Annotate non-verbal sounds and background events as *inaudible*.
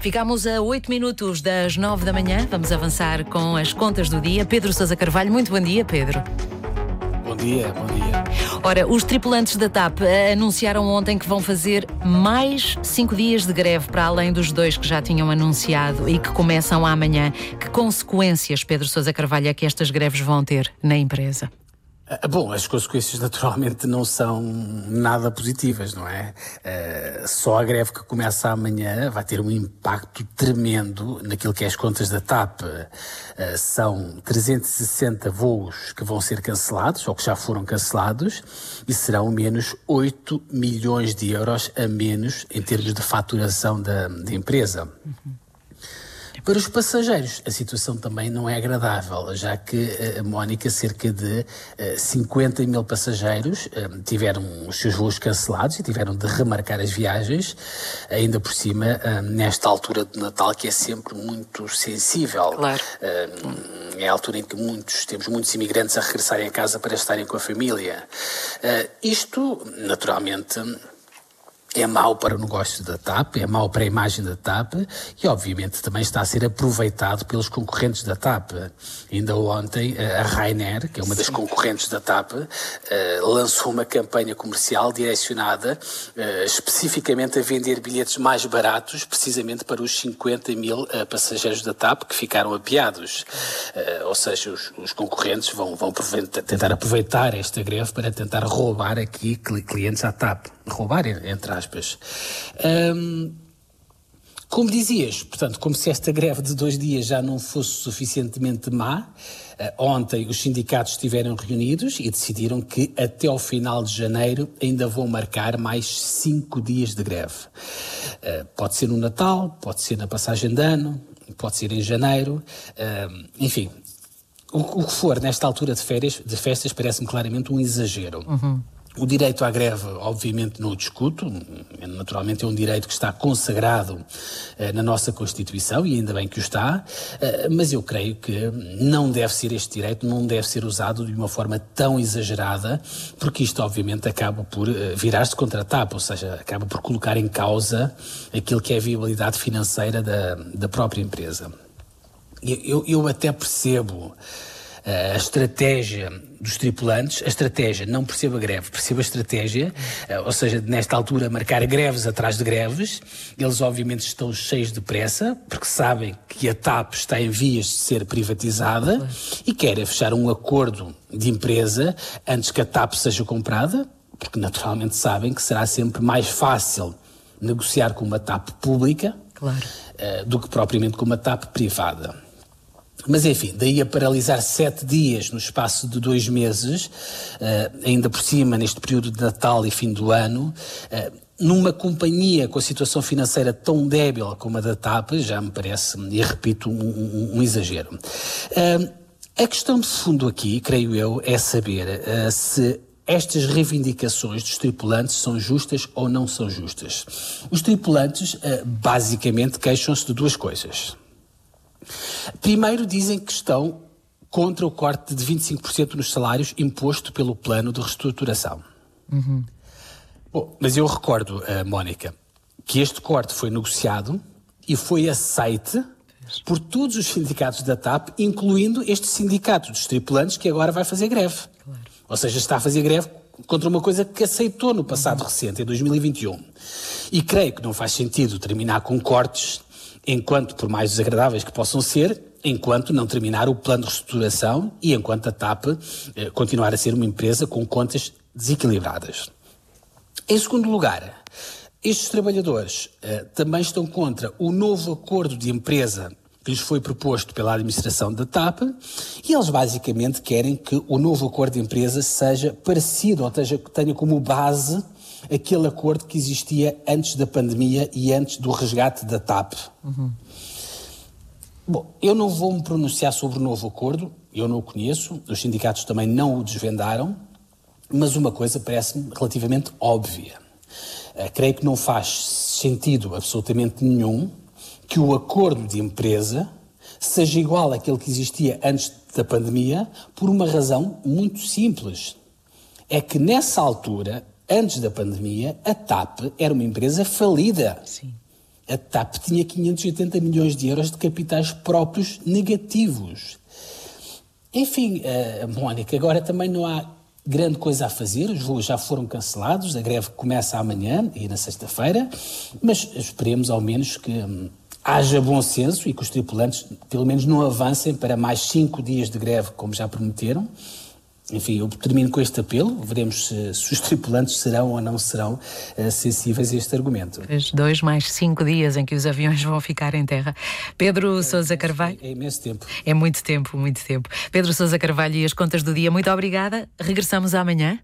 Ficamos a 8 minutos das 9 da manhã. Vamos avançar com as contas do dia. Pedro Sousa Carvalho, muito bom dia, Pedro. Bom dia, bom dia. Ora, os tripulantes da TAP anunciaram ontem que vão fazer mais cinco dias de greve para além dos dois que já tinham anunciado e que começam amanhã. Que consequências, Pedro Sousa Carvalho, é que estas greves vão ter na empresa? Ah, bom, as consequências *laughs* naturalmente não são nada positivas, não é? Uh, só a greve que começa amanhã vai ter um impacto tremendo naquilo que é as contas da TAP. Uh, são 360 voos que vão ser cancelados, ou que já foram cancelados, e serão menos 8 milhões de euros a menos em termos de faturação da, da empresa. Uhum. Para os passageiros, a situação também não é agradável, já que, eh, a Mónica, cerca de 50 eh, mil passageiros eh, tiveram os seus voos cancelados e tiveram de remarcar as viagens, ainda por cima, nesta altura de Natal, que é sempre muito sensível. Claro. É a altura em que muitos, temos muitos imigrantes a regressarem a casa para estarem com a família. Isto, naturalmente, é mau para o negócio da TAP, é mau para a imagem da TAP e, obviamente, também está a ser aproveitado pelos concorrentes da TAP. Ainda ontem, eh, a Rainer, que é uma das concorrentes da TAP, eh, lançou uma campanha comercial direcionada eh, especificamente a vender bilhetes mais baratos, precisamente para os 50 mil passageiros da TAP que ficaram apiados. Ou seja, os, os concorrentes vão, vão tentar aproveitar esta greve para tentar roubar aqui clientes à TAP. Roubar, entre aspas. Um, como dizias, portanto, como se esta greve de dois dias já não fosse suficientemente má, uh, ontem os sindicatos estiveram reunidos e decidiram que até ao final de janeiro ainda vão marcar mais cinco dias de greve. Uh, pode ser no Natal, pode ser na passagem de ano, pode ser em janeiro, enfim. O, que for nesta altura de férias, de festas, parece-me claramente um exagero. Uhum. O direito à greve, obviamente, não o discuto, naturalmente é um direito que está consagrado eh, na nossa Constituição e ainda bem que o está, eh, mas eu creio que não deve ser este direito, não deve ser usado de uma forma tão exagerada, porque isto, obviamente, acaba por eh, virar-se contra a TAP, ou seja, acaba por colocar em causa aquilo que é a viabilidade financeira da, da própria empresa. Eu, eu até percebo a estratégia dos tripulantes, a estratégia, não perceba a greve, perceba a estratégia, eh, ou seja, nesta altura marcar greves atrás de greves, eles obviamente estão cheios de pressa, porque sabem que a TAP está em vias de ser privatizada e querem fechar um acordo de empresa antes que a TAP seja comprada, porque naturalmente sabem que será sempre mais fácil negociar com uma TAP pública claro. uh, do que propriamente com uma TAP privada. Mas enfim, daí a paralisar sete dias no espaço de dois meses, uh, ainda por cima neste período de Natal e fim do ano, uh, numa companhia com a situação financeira tão débil como a da TAP, já me parece, e repito, um, um, um exagero. Uh, a questão de fundo aqui, creio eu, é saber se estas reivindicações dos tripulantes são justas ou não são justas. Os tripulantes, basicamente, queixam-se de duas coisas. Primeiro dizem que estão contra o corte de 25% nos salários imposto pelo plano de reestruturação. Uhum. Bom, mas eu recordo, uh, Mónica, que este corte foi negociado e foi aceite por todos os sindicatos da TAP, incluindo este sindicato dos tripulantes que agora vai fazer greve. Claro. Ou seja, está a fazer greve contra uma coisa que aceitou no passado uhum. recente, em 2021. E creio que não faz sentido terminar com cortes enquanto, por mais desagradáveis que possam ser, enquanto não terminar o plano de reestruturação e enquanto a TAP eh, continuar a ser uma empresa com contas desequilibradas. Em segundo lugar, estes trabalhadores eh, também estão contra o novo acordo de empresa que lhes foi proposto pela administração da TAP e eles basicamente querem que o novo acordo de empresa seja parecido, ou seja, que tenha como base aquele acordo que existia antes da pandemia e antes do resgate da TAP. Uhum. Bom, eu não vou me pronunciar sobre o novo acordo, eu não o conheço, os sindicatos também não o desvendaram, mas uma coisa parece-me relativamente óbvia. Uh, creio que não faz sentido absolutamente nenhum que o acordo de empresa seja igual àquele que existia antes da pandemia, por uma razão muito simples. É que nessa altura antes da pandemia, a TAP era uma empresa falida. Sim. A TAP tinha 580 milhões de euros de capitais próprios negativos. Enfim, uh, Mónica, agora também não há grande coisa a fazer, os voos já foram cancelados, a greve começa amanhã e na sexta-feira, mas esperemos ao menos que hum, haja bom senso e que os tripulantes pelo menos não avancem para mais cinco dias de greve, como já prometeram. Enfim, eu termino com este apelo. Veremos se, se os tripulantes serão ou não serão uh, sensíveis a este argumento. Os dois mais cinco dias em que os aviões vão ficar em terra. Pedro é, Sousa Carvalho. É, é imenso tempo. É muito tempo, muito tempo. Pedro Sousa Carvalho e as contas do dia, muito obrigada. Regressamos amanhã.